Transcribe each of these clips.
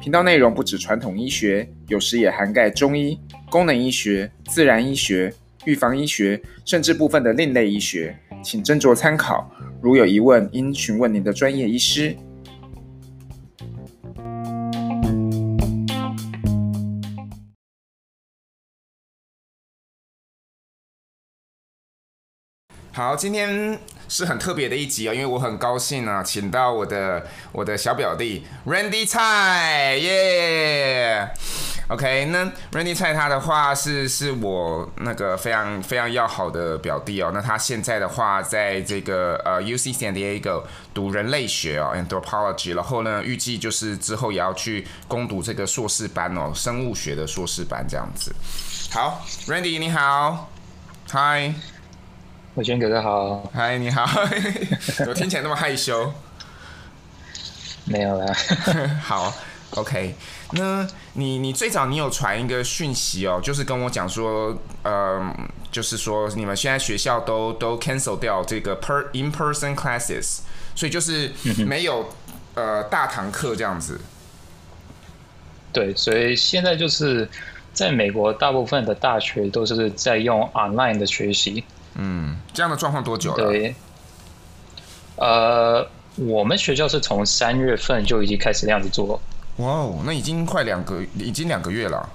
频道内容不止传统医学，有时也涵盖中医、功能医学、自然医学。预防医学，甚至部分的另类医学，请斟酌参考。如有疑问，应询问您的专业医师。好，今天是很特别的一集啊，因为我很高兴啊，请到我的我的小表弟 Randy 蔡，耶、OK，那 Randy 蔡他的话是是我那个非常非常要好的表弟哦。那他现在的话在这个呃 UC San Diego 读人类学哦，Anthropology，然后呢预计就是之后也要去攻读这个硕士班哦，生物学的硕士班这样子。好，Randy 你好，Hi。伟轩哥哥好，嗨，你好，怎么听起来那么害羞？没有啦。好，OK，那你你最早你有传一个讯息哦，就是跟我讲说，呃，就是说你们现在学校都都 cancel 掉这个 per in person classes，所以就是没有呃大堂课这样子。对，所以现在就是在美国，大部分的大学都是在用 online 的学习。嗯，这样的状况多久了？对，呃，我们学校是从三月份就已经开始这样子做。哇哦，那已经快两个，已经两个月了。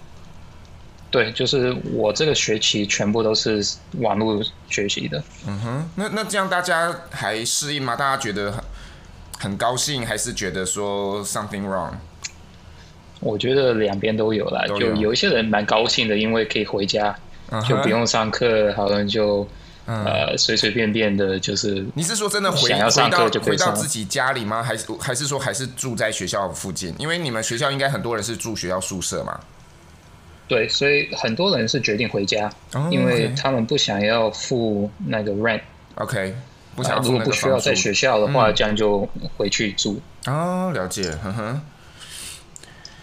对，就是我这个学期全部都是网络学习的。嗯哼，那那这样大家还适应吗？大家觉得很很高兴，还是觉得说 something wrong？我觉得两边都有啦，就有一些人蛮高兴的，因为可以回家，就不用上课，好像就。嗯、呃，随随便便的，就是你是说真的回想要上课就回到自己家里吗？还是还是说还是住在学校附近？因为你们学校应该很多人是住学校宿舍嘛。对，所以很多人是决定回家，因为他们不想要付那个 rent。OK，不想如果不需要在学校的话，嗯、这样就回去住。哦，了解，呵呵。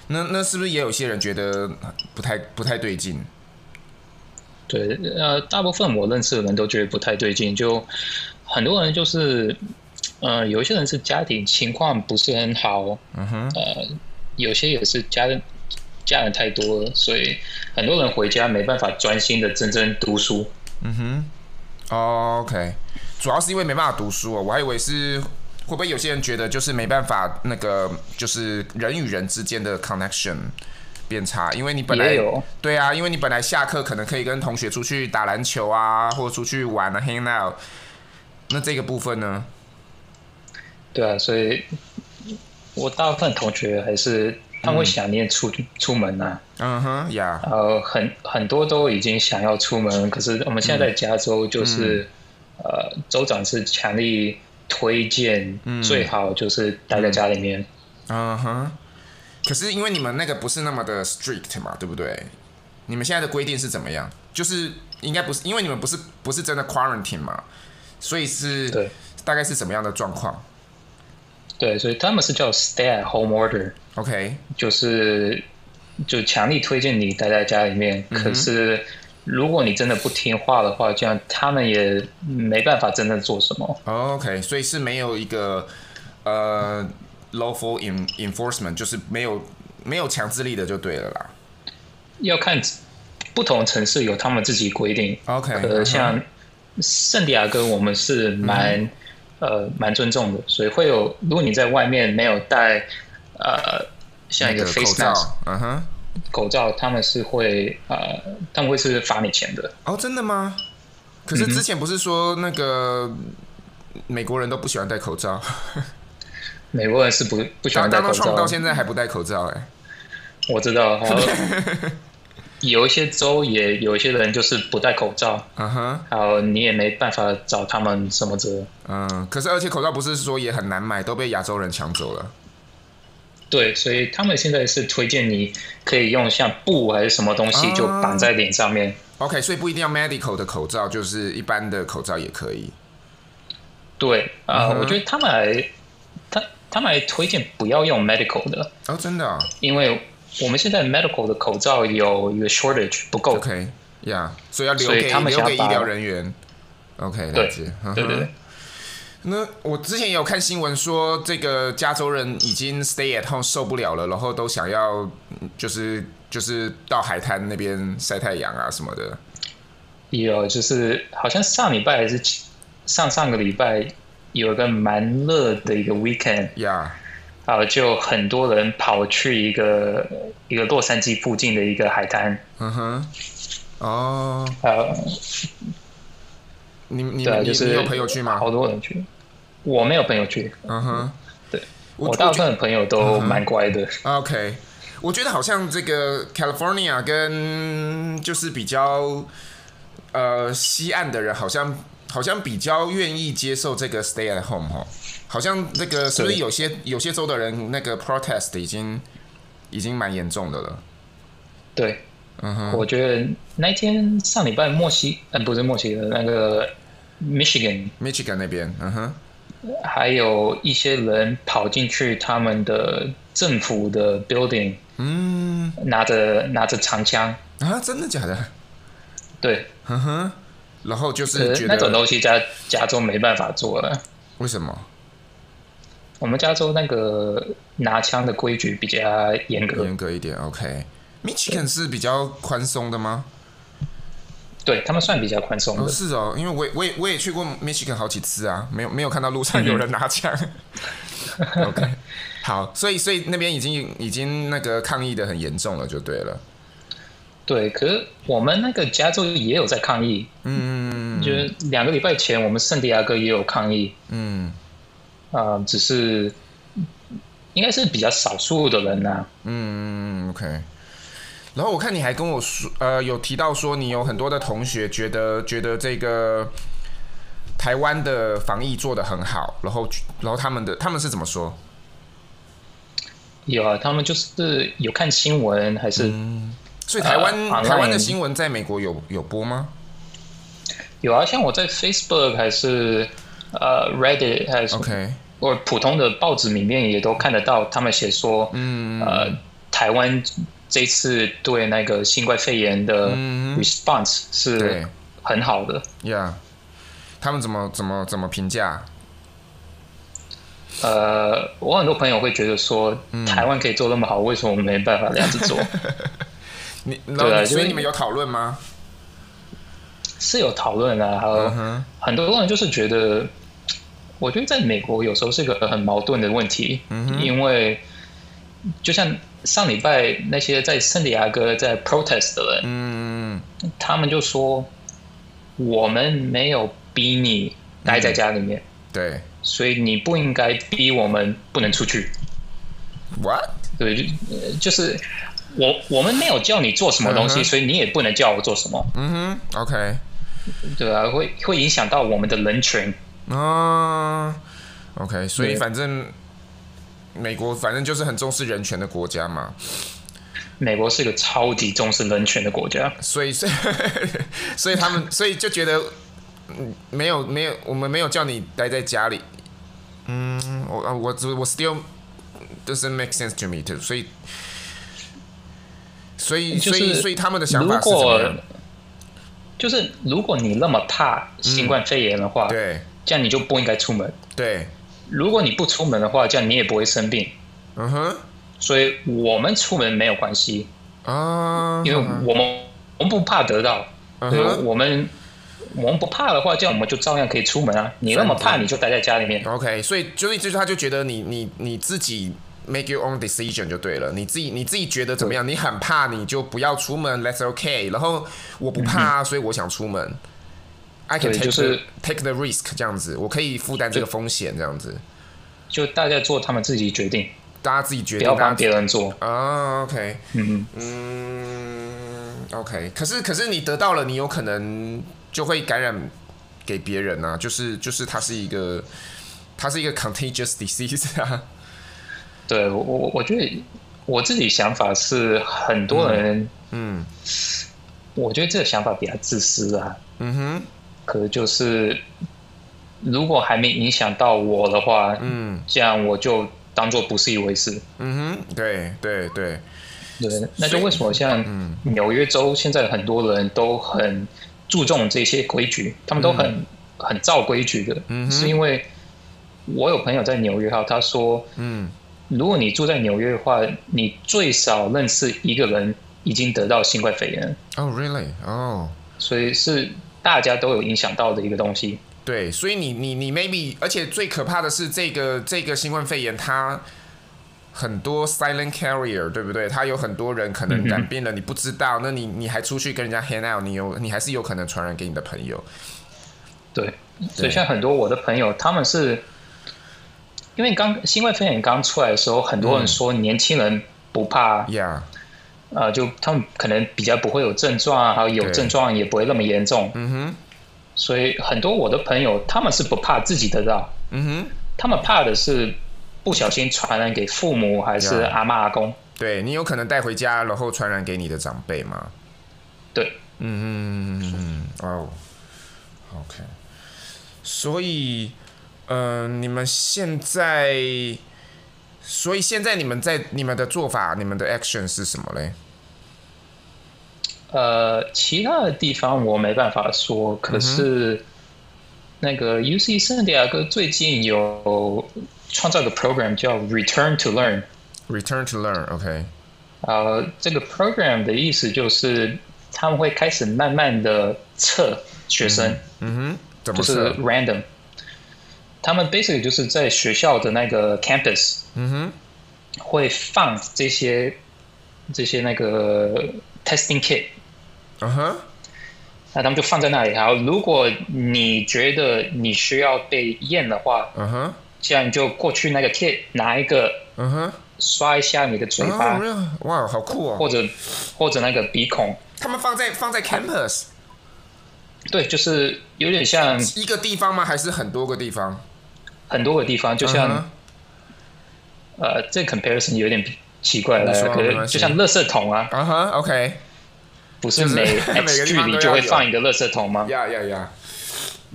那那是不是也有些人觉得不太不太对劲？对，呃，大部分我认识的人都觉得不太对劲，就很多人就是，呃，有一些人是家庭情况不是很好，嗯哼，呃，有些也是家人家人太多了，所以很多人回家没办法专心的真正读书。嗯哼，哦，OK，主要是因为没办法读书哦，我还以为是会不会有些人觉得就是没办法那个就是人与人之间的 connection。变差，因为你本来对啊，因为你本来下课可能可以跟同学出去打篮球啊，或者出去玩啊，hang out。那这个部分呢？对啊，所以我大部分同学还是他们会想念出、嗯、出门啊。嗯哼，呀。呃，很很多都已经想要出门，可是我们现在在加州，就是、嗯、呃，州长是强力推荐，最好就是待在家里面。嗯哼。可是因为你们那个不是那么的 strict 嘛，对不对？你们现在的规定是怎么样？就是应该不是，因为你们不是不是真的 quarantine 嘛，所以是对，大概是什么样的状况？对，所以他们是叫 stay at home order，OK，Okay. 就是就强力推荐你待在家里面。嗯、可是如果你真的不听话的话，这样他们也没办法真的做什么。OK，所以是没有一个呃。Lawful enforcement 就是没有没有强制力的就对了啦。要看不同城市有他们自己规定。OK，呃，像圣地亚哥我们是蛮、嗯、呃蛮尊重的，所以会有如果你在外面没有戴呃像一个 face mask，嗯哼，口罩他们是会呃他们会是罚你钱的。哦，真的吗？可是之前不是说那个美国人都不喜欢戴口罩？美国人是不不喜欢戴口罩，到现在还不戴口罩哎。我知道，有一些州也有一些人就是不戴口罩，嗯哼，还有你也没办法找他们什么责。嗯，可是而且口罩不是说也很难买，都被亚洲人抢走了。对，所以他们现在是推荐你可以用像布还是什么东西就绑在脸上面。Uh, OK，所以不一定要 medical 的口罩，就是一般的口罩也可以。对啊，uh, uh huh. 我觉得他们还他他们还推荐不要用 medical 的哦，oh, 真的啊，因为我们现在 medical 的口罩有一个 shortage 不够，OK，呀，yeah. 所以要留给他们留给医疗人员。OK，对对对。Uh. 那我之前也有看新闻说，这个加州人已经 stay at home 受不了了，然后都想要就是就是到海滩那边晒太阳啊什么的。有，就是好像上礼拜还是上上个礼拜有一个蛮热的一个 weekend，呀，啊，就很多人跑去一个一个洛杉矶附近的一个海滩。嗯哼，哦，呃。你你对，就是你有朋友去吗？好多人去，我没有朋友去。嗯哼、uh，huh. 对，我，我大部分的朋友都蛮乖的。Uh. OK，我觉得好像这个 California 跟就是比较呃西岸的人，好像好像比较愿意接受这个 Stay at Home 哈，好像那个所以有些有些州的人那个 protest 已经已经蛮严重的了。对，嗯哼、uh，huh. 我觉得那天上礼拜墨西，呃，不是墨西哥那个。Michigan，Michigan 那边，嗯哼，还有一些人跑进去他们的政府的 building，嗯，拿着拿着长枪啊，真的假的？对，嗯哼，然后就是觉得那种东西在加州没办法做了。为什么？我们加州那个拿枪的规矩比较严格，严格一点。OK，Michigan 是比较宽松的吗？对他们算比较宽松的。哦，是哦，因为我也我也我也去过 Michigan 好几次啊，没有没有看到路上有人拿枪。嗯、OK，好，所以所以那边已经已经那个抗议的很严重了，就对了。对，可是我们那个加州也有在抗议，嗯，就是两个礼拜前我们圣地亚哥也有抗议，嗯，啊、呃，只是应该是比较少数的人呐、啊，嗯，OK。然后我看你还跟我说，呃，有提到说你有很多的同学觉得觉得这个台湾的防疫做得很好，然后然后他们的他们是怎么说？有啊，他们就是有看新闻还是？嗯，所以台湾、呃、台湾的新闻在美国有有播吗？有啊，像我在 Facebook 还是呃 Reddit 还是 OK，或普通的报纸里面也都看得到，他们写说，嗯呃，台湾。这次对那个新冠肺炎的 response 是很好的。Yeah，他们怎么怎么怎么评价？呃，我很多朋友会觉得说，台湾可以做那么好，为什么我们没办法这样子做？你对，所以你们有讨论吗？是有讨论啊，还有很多人就是觉得，我觉得在美国有时候是一个很矛盾的问题，因为就像。上礼拜那些在圣地亚哥在 protest 的人，嗯，他们就说我们没有逼你待在家里面，嗯、对，所以你不应该逼我们不能出去。What？对，就就是我我们没有叫你做什么东西，嗯、所以你也不能叫我做什么。嗯哼，OK，对啊，会会影响到我们的人权。啊，OK，所以反正。美国反正就是很重视人权的国家嘛。美国是一个超级重视人权的国家，所以所以 所以他们所以就觉得，嗯，没有没有，我们没有叫你待在家里。嗯，我我我 still doesn't make sense to me too。所以所以所以所以他们的想法是什么？就是如果你那么怕新冠肺炎的话，对，这样你就不应该出门。对。如果你不出门的话，这样你也不会生病。嗯哼，所以我们出门没有关系啊，因为我们我们不怕得到。对，我们我们不怕的话，这样我们就照样可以出门啊。你那么怕，你就待在家里面。OK，所以就是就是他就觉得你你你自己 make your own decision 就对了。你自己你自己觉得怎么样？你很怕，你就不要出门，That's OK。然后我不怕，所以我想出门。I can take 就是 take the risk 这样子，我可以负担这个风险这样子。就大家做他们自己决定，大家自己决定，不要帮别人做啊。OK，嗯嗯 OK。可是可是你得到了，你有可能就会感染给别人啊。就是就是它是一个它是一个 contagious disease 啊。对我，我觉得我自己想法是很多人，嗯，嗯我觉得这个想法比较自私啊。嗯哼，可能就是如果还没影响到我的话，嗯，这样我就当做不是一回事。嗯哼，对对对。对，那就为什么像纽约州现在很多人都很注重这些规矩，他们都很、嗯、很照规矩的，嗯，是因为我有朋友在纽约哈，他说，嗯。如果你住在纽约的话，你最少认识一个人已经得到新冠肺炎。哦、oh,，really？哦、oh.，所以是大家都有影响到的一个东西。对，所以你你你 maybe，而且最可怕的是这个这个新冠肺炎，它很多 silent carrier，对不对？它有很多人可能染病了，你不知道，嗯、那你你还出去跟人家 hang out，你有你还是有可能传染给你的朋友。对，所以像很多我的朋友，他们是。因为刚新冠肺炎刚出来的时候，很多人说年轻人不怕，啊、就他们可能比较不会有症状啊，还有有症状也不会那么严重。嗯哼，所以很多我的朋友他们是不怕自己得到，嗯哼，他们怕的是不小心传染给父母还是阿妈阿公。对，你有可能带回家，然后传染给你的长辈吗？对，嗯嗯嗯哦，OK，所以。嗯、呃，你们现在，所以现在你们在你们的做法，你们的 action 是什么嘞？呃，其他的地方我没办法说，可是那个 UC 圣地亚哥最近有创造一个 program 叫 Return to Learn。Return to Learn，OK。呃，这个 program 的意思就是他们会开始慢慢的测学生，嗯，嗯哼，怎么？就是 random。他们 basically 就是在学校的那个 campus，嗯哼，会放这些这些那个 testing kit，嗯哼，那他们就放在那里。然后如果你觉得你需要被验的话，嗯哼，这样你就过去那个 kit 拿一个，嗯哼，刷一下你的嘴巴，哇，好酷哦，或者或者那个鼻孔，他们放在放在 campus，对，就是有点像一个地方吗？还是很多个地方？很多个地方，就像，uh -huh. 呃，这 comparison 有点奇怪了，可是就像垃圾桶啊，啊哈，OK，不是每 X 距离就会放一个垃圾桶吗？呀呀呀，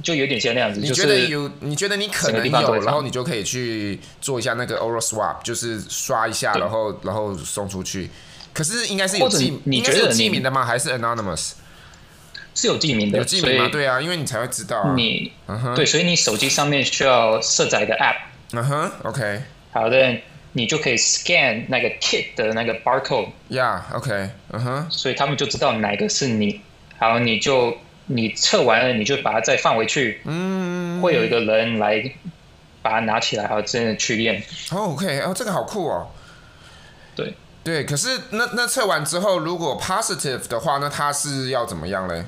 就有点像那样子。你觉得有？你觉得你可能有，然后你就可以去做一下那个 oral swap，就是刷一下，然后然后送出去。可是应该是有记，你觉得有记名的吗？还是 anonymous？是有记名的，有记名吗？对啊，因为你才会知道、啊。你，uh-huh. 对，所以你手机上面需要设载一个 app。嗯哼，OK。好的，你就可以 scan 那个 kit 的那个 barcode。Yeah，OK。嗯哼。所以他们就知道哪个是你。好，你就你测完了，你就把它再放回去。嗯。会有一个人来把它拿起来，好，真的去验。Oh, OK，哦，这个好酷哦。对。对，可是那那测完之后，如果 positive 的话，那他是要怎么样嘞？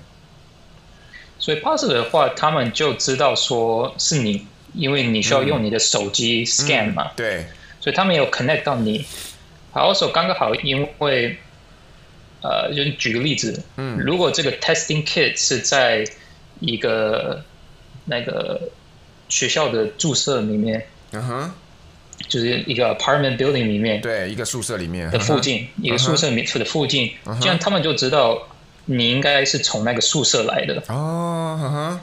所以 positive 的话，他们就知道说是你，因为你需要用你的手机 scan 嘛。嗯嗯、对。所以他们有 connect 到你。好，also 刚刚好，因为呃，就举个例子，嗯，如果这个 testing kit 是在一个那个学校的宿舍里面，嗯哼，就是一个 apartment building 里面，对，一个宿舍里面的附近，嗯、一个宿舍里的附近，嗯、这样他们就知道。你应该是从那个宿舍来的哦，oh, uh.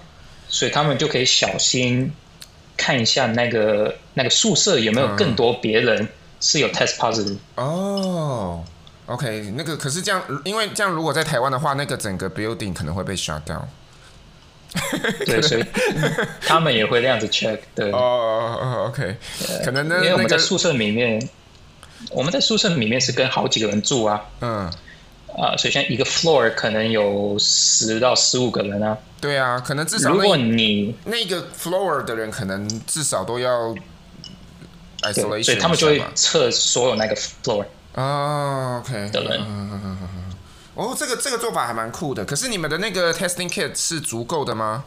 所以他们就可以小心看一下那个那个宿舍有没有更多别人是有 test positive 哦。Oh, OK，那个可是这样，因为这样如果在台湾的话，那个整个 building 可能会被 shut down。对，所以他们也会那样子 check 对。哦、oh,，OK，可能呢，因为我们在宿舍里面，那个、我们在宿舍里面是跟好几个人住啊。嗯。啊，所以像一个 floor 可能有十到十五个人啊。对啊，可能至少如果你那个 floor 的人，可能至少都要 isolation，所以他们就会测所有那个 floor 啊。OK 的人。哦，这个这个做法还蛮酷的。可是你们的那个 testing kit 是足够的吗？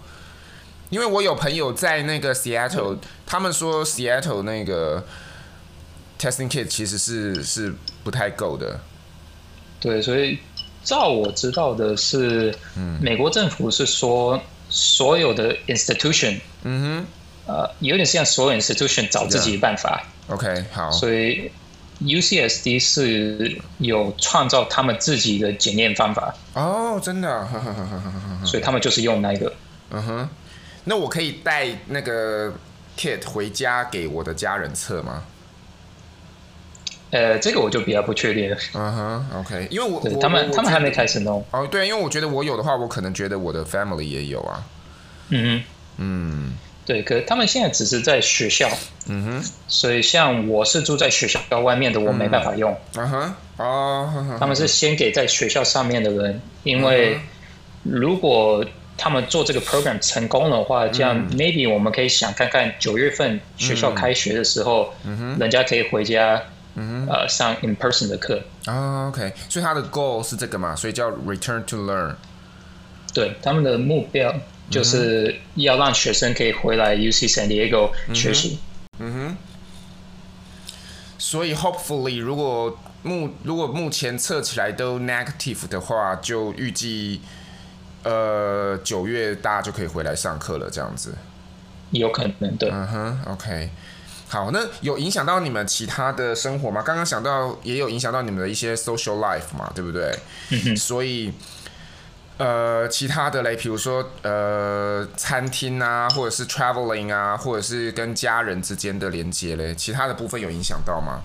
因为我有朋友在那个 Seattle，他们说 Seattle 那个 testing kit 其实是是不太够的。对，所以照我知道的是，嗯，美国政府是说所有的 institution，嗯哼，呃，有点像所有 institution 找自己的办法。Yeah. OK，好。所以 UCSD 是有创造他们自己的检验方法哦，真的，所以他们就是用那个。嗯哼，那我可以带那个 kit 回家给我的家人测吗？呃，这个我就比较不确定了。嗯哼，OK，因为我他们他们还没开始弄。哦，对，因为我觉得我有的话，我可能觉得我的 family 也有啊。嗯哼，嗯。对，可是他们现在只是在学校，嗯哼，所以像我是住在学校外面的，我没办法用，嗯哼，哦，他们是先给在学校上面的人，因为如果他们做这个 program 成功的话，这样 maybe 我们可以想看看九月份学校开学的时候，嗯哼，人家可以回家，嗯，呃，上 in person 的课，啊，OK，所以他的 goal 是这个嘛，所以叫 return to learn，对，他们的目标。就是要让学生可以回来 UC San Diego 学习。嗯哼。所以 hopefully 如果目如果目前测起来都 negative 的话，就预计呃九月大家就可以回来上课了，这样子。有可能对。嗯哼，OK。好，那有影响到你们其他的生活吗？刚刚想到也有影响到你们的一些 social life 嘛，对不对？嗯哼。所以。呃，其他的嘞，比如说呃，餐厅啊，或者是 traveling 啊，或者是跟家人之间的连接嘞，其他的部分有影响到吗？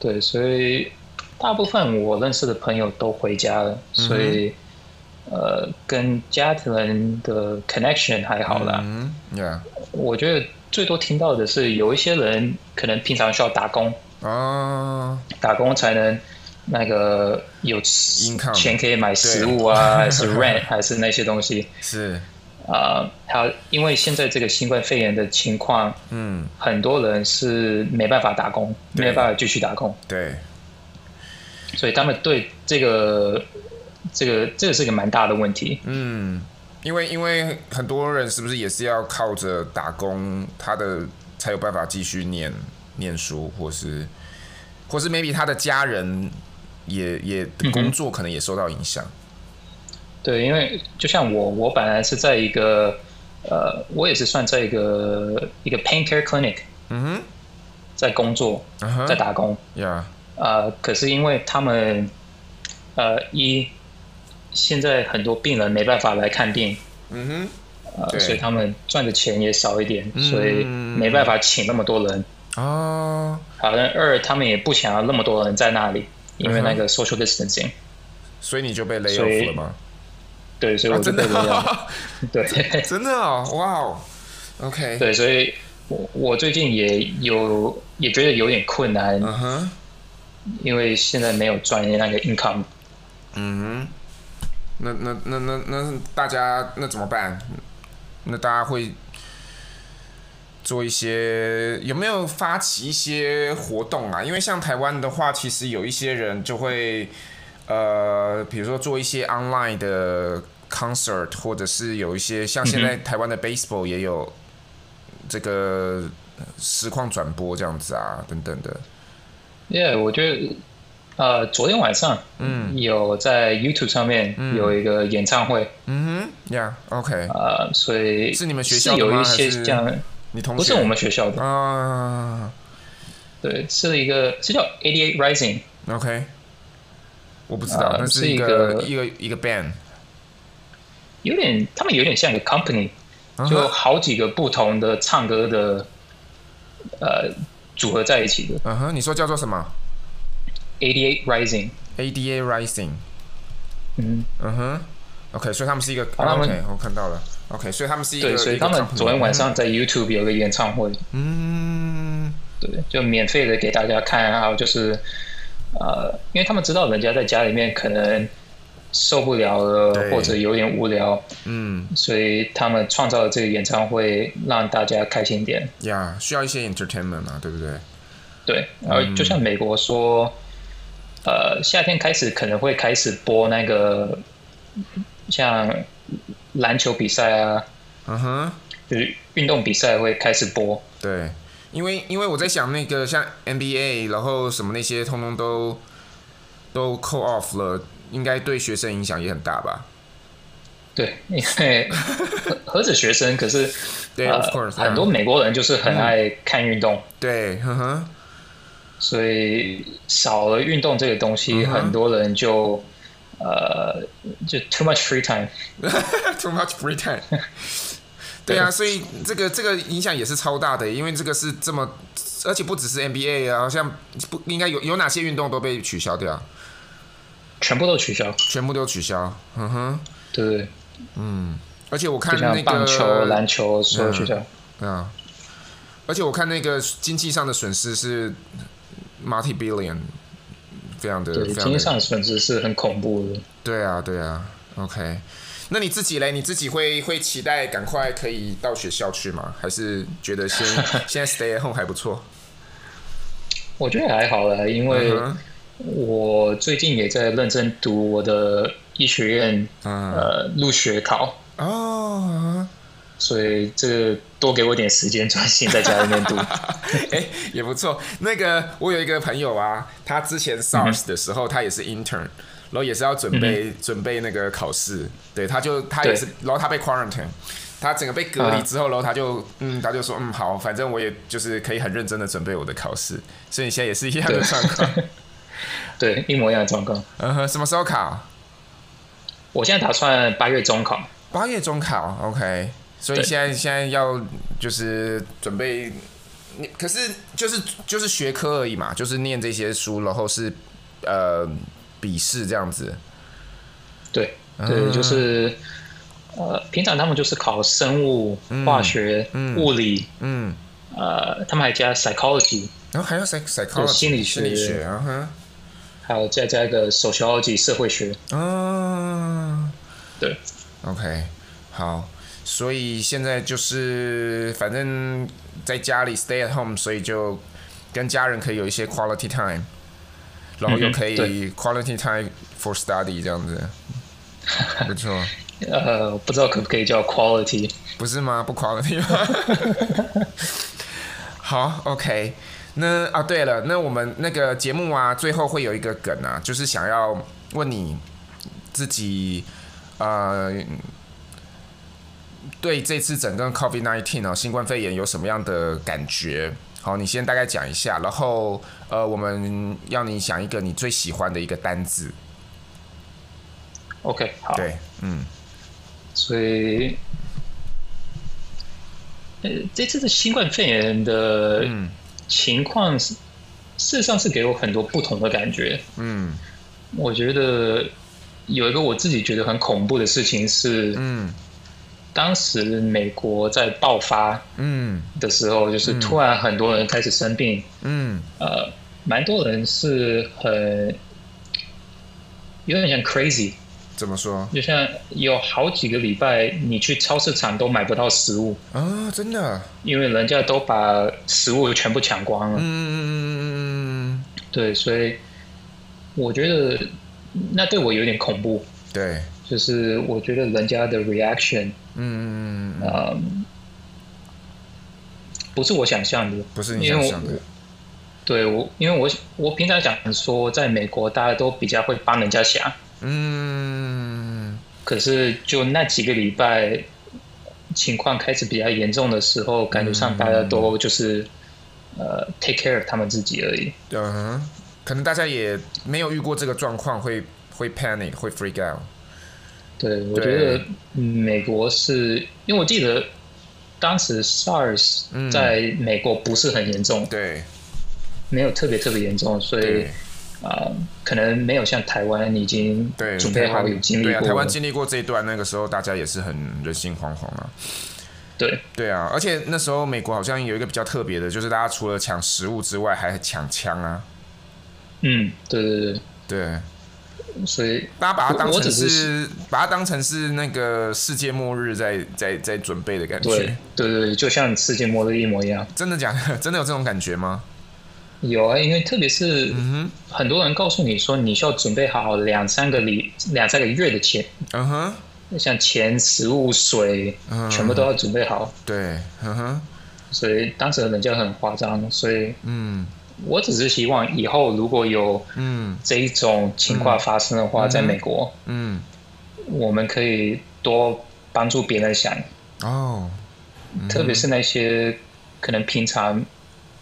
对，所以大部分我认识的朋友都回家了，嗯、所以呃，跟家人的 connection 还好啦。嗯，yeah。我觉得最多听到的是有一些人可能平常需要打工，哦，打工才能。那个有钱可以买食物啊，还是 rent，还是那些东西？是啊，他、呃、因为现在这个新冠肺炎的情况，嗯，很多人是没办法打工，没办法继续打工。对，所以他们对这个这个这个是一个蛮大的问题。嗯，因为因为很多人是不是也是要靠着打工，他的才有办法继续念念书，或是或是 maybe 他的家人。也也工作可能也受到影响，对，因为就像我，我本来是在一个呃，我也是算在一个一个 pain care clinic，嗯哼，在工作，在打工，呀，呃，可是因为他们呃一现在很多病人没办法来看病，嗯哼，呃，所以他们赚的钱也少一点，所以没办法请那么多人，哦，好像二他们也不想要那么多人在那里。因为那个 social distancing，所以你就被 lay off 了吗？对，所以我就被 lay off。啊、对，真的哦，哇哦，OK。对，所以我我最近也有也觉得有点困难，嗯哼，因为现在没有专业那个 income。嗯哼，那那那那那大家那怎么办？那大家会？做一些有没有发起一些活动啊？因为像台湾的话，其实有一些人就会，呃，比如说做一些 online 的 concert，或者是有一些像现在台湾的 baseball 也有这个实况转播这样子啊，等等的。Yeah，我觉得，呃，昨天晚上，嗯，有在 YouTube 上面有一个演唱会。嗯哼，Yeah，OK。呃，所以是你们学校是有一些这样。你同学？不是我们学校的。啊，对，是一个是叫88 Rising，OK，我不知道，那是一个一个一个 band，有点他们有点像一个 company，就好几个不同的唱歌的呃组合在一起的。嗯哼，你说叫做什么？88 Rising。ADA Rising，嗯嗯哼，OK，所以他们是一个，OK，我看到了。OK，所以他们是一个，对，所以他们昨天晚上在 YouTube 有个演唱会，嗯，对，就免费的给大家看，还有就是，呃，因为他们知道人家在家里面可能受不了了，或者有点无聊，嗯，所以他们创造了这个演唱会，让大家开心点。呀，需要一些 entertainment 嘛，对不对？对，然后就像美国说，呃，夏天开始可能会开始播那个像。篮球比赛啊，嗯哼，就是运动比赛会开始播。对，因为因为我在想那个像 NBA，然后什么那些通通都都 call off 了，应该对学生影响也很大吧？对，因为 何止学生，可是 对、呃 of course, 很多美国人就是很爱看运动，对，呵呵，所以少了运动这个东西，很多人就呃就 too much free time，too much free time。对啊，所以这个这个影响也是超大的，因为这个是这么，而且不只是 NBA 啊，好像不应该有有哪些运动都被取消掉？全部都取消，全部都取消。嗯哼，对，嗯，而且我看那个棒球、篮球所有取消。嗯，啊，而且我看那个经济上的损失是 multi billion，非常的，对，经济上的损失是很恐怖的。对啊，对啊，OK。那你自己嘞？你自己会会期待赶快可以到学校去吗？还是觉得先 现在 stay at home 还不错？我觉得还好啦，因为我最近也在认真读我的医学院、嗯、呃入学考哦，所以这个多给我点时间专心在家里面读。哎、欸，也不错。那个我有一个朋友啊，他之前 SARS 的时候，嗯、他也是 intern。然后也是要准备、嗯、准备那个考试，对，他就他也是，然后他被 quarantine，他整个被隔离之后，然后他就嗯，他就说嗯好，反正我也就是可以很认真的准备我的考试，所以你现在也是一样的状况，对，一模一样的状况。嗯哼，什么时候考？我现在打算八月中考。八月中考，OK，所以现在现在要就是准备，你可是就是就是学科而已嘛，就是念这些书，然后是呃。笔试这样子，对对，就是呃，平常他们就是考生物、化学、物理，嗯，呃，他们还加 psychology，然后还有 psych psychology 心理学，心理学，还有再加一个 sociology 社会学，嗯，对，OK，好，所以现在就是反正在家里 stay at home，所以就跟家人可以有一些 quality time。然后又可以 quality time for study 这样子，没错。呃，不知道可不可以叫 quality？不是吗？不 quality 吗？好，OK。那啊，对了，那我们那个节目啊，最后会有一个梗啊，就是想要问你自己，呃，对这次整个 COVID-19 啊，新冠肺炎有什么样的感觉？好，你先大概讲一下，然后呃，我们要你想一个你最喜欢的一个单字。OK，好。对，嗯。所以，呃，这次的新冠肺炎的情况是，事实上是给我很多不同的感觉。嗯。我觉得有一个我自己觉得很恐怖的事情是，嗯。当时美国在爆发嗯。的时候，就是突然很多人开始生病，嗯，呃，蛮多人是很有点像 crazy，怎么说？就像有好几个礼拜，你去超市场都买不到食物。啊，真的，因为人家都把食物全部抢光了，嗯嗯嗯嗯，对，所以我觉得那对我有点恐怖，对。就是我觉得人家的 reaction，嗯嗯嗯嗯，不是我想象的，不是你想象的。对我，因为我我平常讲说，在美国大家都比较会帮人家想，嗯，可是就那几个礼拜情况开始比较严重的时候，感觉上大家都就是、嗯、呃 take care of 他们自己而已。嗯，可能大家也没有遇过这个状况，会会 panic，会 freak out。对，我觉得美国是因为我记得当时 SARS 在美国不是很严重，对，没有特别特别严重，所以啊、呃，可能没有像台湾已经对准备好有经历过。对啊，台湾经历过这一段，那个时候大家也是很人心惶惶啊。对，对啊，而且那时候美国好像有一个比较特别的，就是大家除了抢食物之外，还抢枪啊。嗯，对对对对。所以大家把它当成是，是把它当成是那个世界末日在在在准备的感觉。对对对，就像世界末日一模一样。真的假的？真的有这种感觉吗？有啊，因为特别是很多人告诉你说，你需要准备好两三个礼两三个月的钱。嗯哼，像钱、食物、水，全部都要准备好。对，嗯哼。所以当时人家很夸张，所以嗯。我只是希望以后如果有嗯。这一种情况发生的话，在美国，嗯，我们可以多帮助别人想，哦，嗯、特别是那些可能平常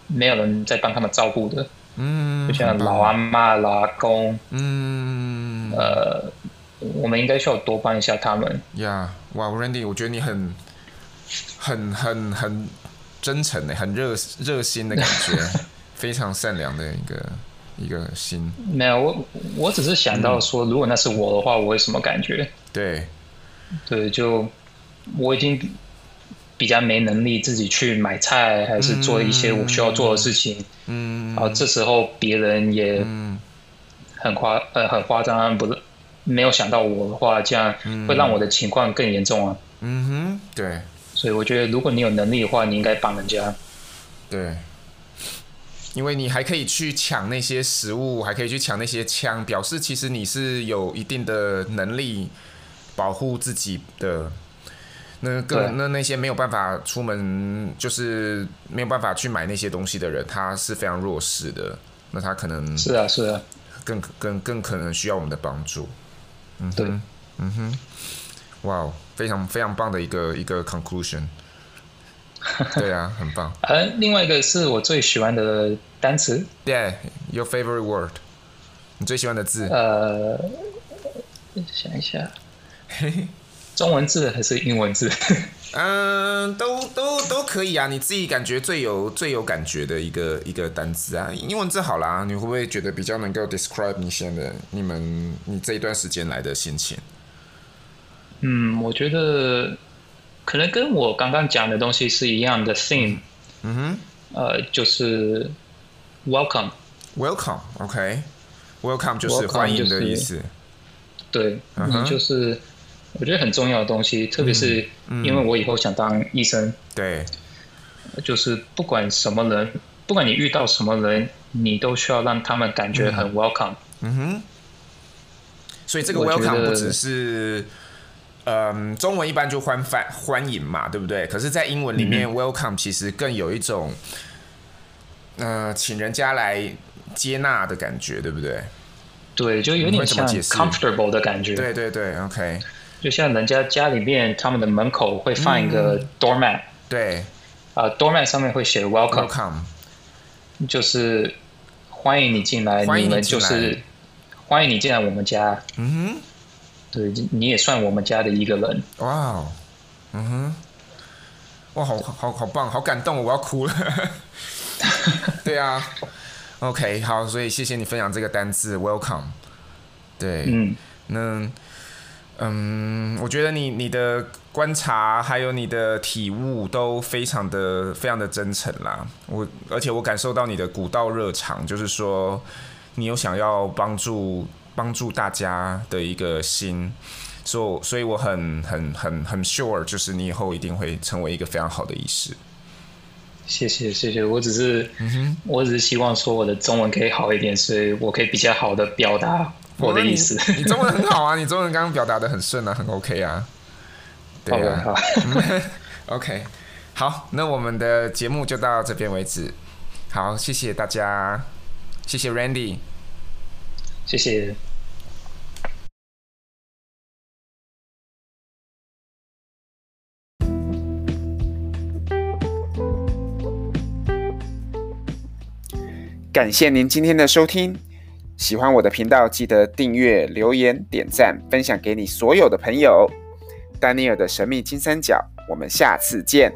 没有人在帮他们照顾的，嗯，就像老阿妈、老阿公，嗯，呃，我们应该需要多帮一下他们。呀，哇，Randy，我觉得你很、很、很、很真诚的，很热热心的感觉，非常善良的一个。一个心没有我，我只是想到说，如果那是我的话，我会什么感觉？对，对，就我已经比较没能力自己去买菜，还是做一些我需要做的事情。嗯，然后这时候别人也很夸呃很夸张，不是没有想到我的话，这样会让我的情况更严重啊。嗯哼，对，所以我觉得如果你有能力的话，你应该帮人家。对。因为你还可以去抢那些食物，还可以去抢那些枪，表示其实你是有一定的能力保护自己的。那更那那些没有办法出门，就是没有办法去买那些东西的人，他是非常弱势的。那他可能是啊是啊，更更更可能需要我们的帮助。嗯哼，对，嗯哼，哇，非常非常棒的一个一个 conclusion。对啊，很棒。呃，另外一个是我最喜欢的单词。Yeah，your favorite word。你最喜欢的字？呃，想一下，中文字还是英文字？嗯、呃，都都都可以啊。你自己感觉最有最有感觉的一个一个单词啊，英文字好啦。你会不会觉得比较能够 describe 你现在你们你这一段时间来的心情？嗯，我觉得。可能跟我刚刚讲的东西是一样的 theme，嗯哼，呃，就是 welcome，welcome，OK，welcome 就是欢迎的意思，对，你就是我觉得很重要的东西，特别是因为我以后想当医生，对，就是不管什么人，不管你遇到什么人，你都需要让他们感觉很 welcome，嗯哼，所以这个 welcome 不只是。嗯，中文一般就欢欢欢迎嘛，对不对？可是，在英文里面，嗯，welcome 其实更有一种，呃，请人家来接纳的感觉，对不对？对，就有点像 comfortable 的感觉。对对对，OK。就像人家家里面，他们的门口会放一个 doormat，嗯。对。啊，uh，doormat 上面会写 welcome，, welcome 就是欢迎你进来，你们就是欢迎你进来我们家。嗯哼。对，你也算我们家的一个人。哇、wow，嗯哼，哇，好好好棒，好感动，我要哭了。对啊，OK，好，所以谢谢你分享这个单字，Welcome。对，嗯，那，嗯，我觉得你你的观察还有你的体悟都非常的非常的真诚啦。我而且我感受到你的古道热肠，就是说你有想要帮助。帮助大家的一个心，所以所以我很很很很 sure，就是你以后一定会成为一个非常好的医师。谢谢谢谢，我只是、嗯、我只是希望说我的中文可以好一点，所以我可以比较好的表达我的意思。你，你中文很好啊，你中文刚刚表达的很顺啊，很 OK 啊。对啊，好，OK，好，那我们的节目就到这边为止。好，谢谢大家，谢谢 Randy。谢谢。感谢您今天的收听。喜欢我的频道，记得订阅、留言、点赞、分享给你所有的朋友。丹尼尔的神秘金三角，我们下次见。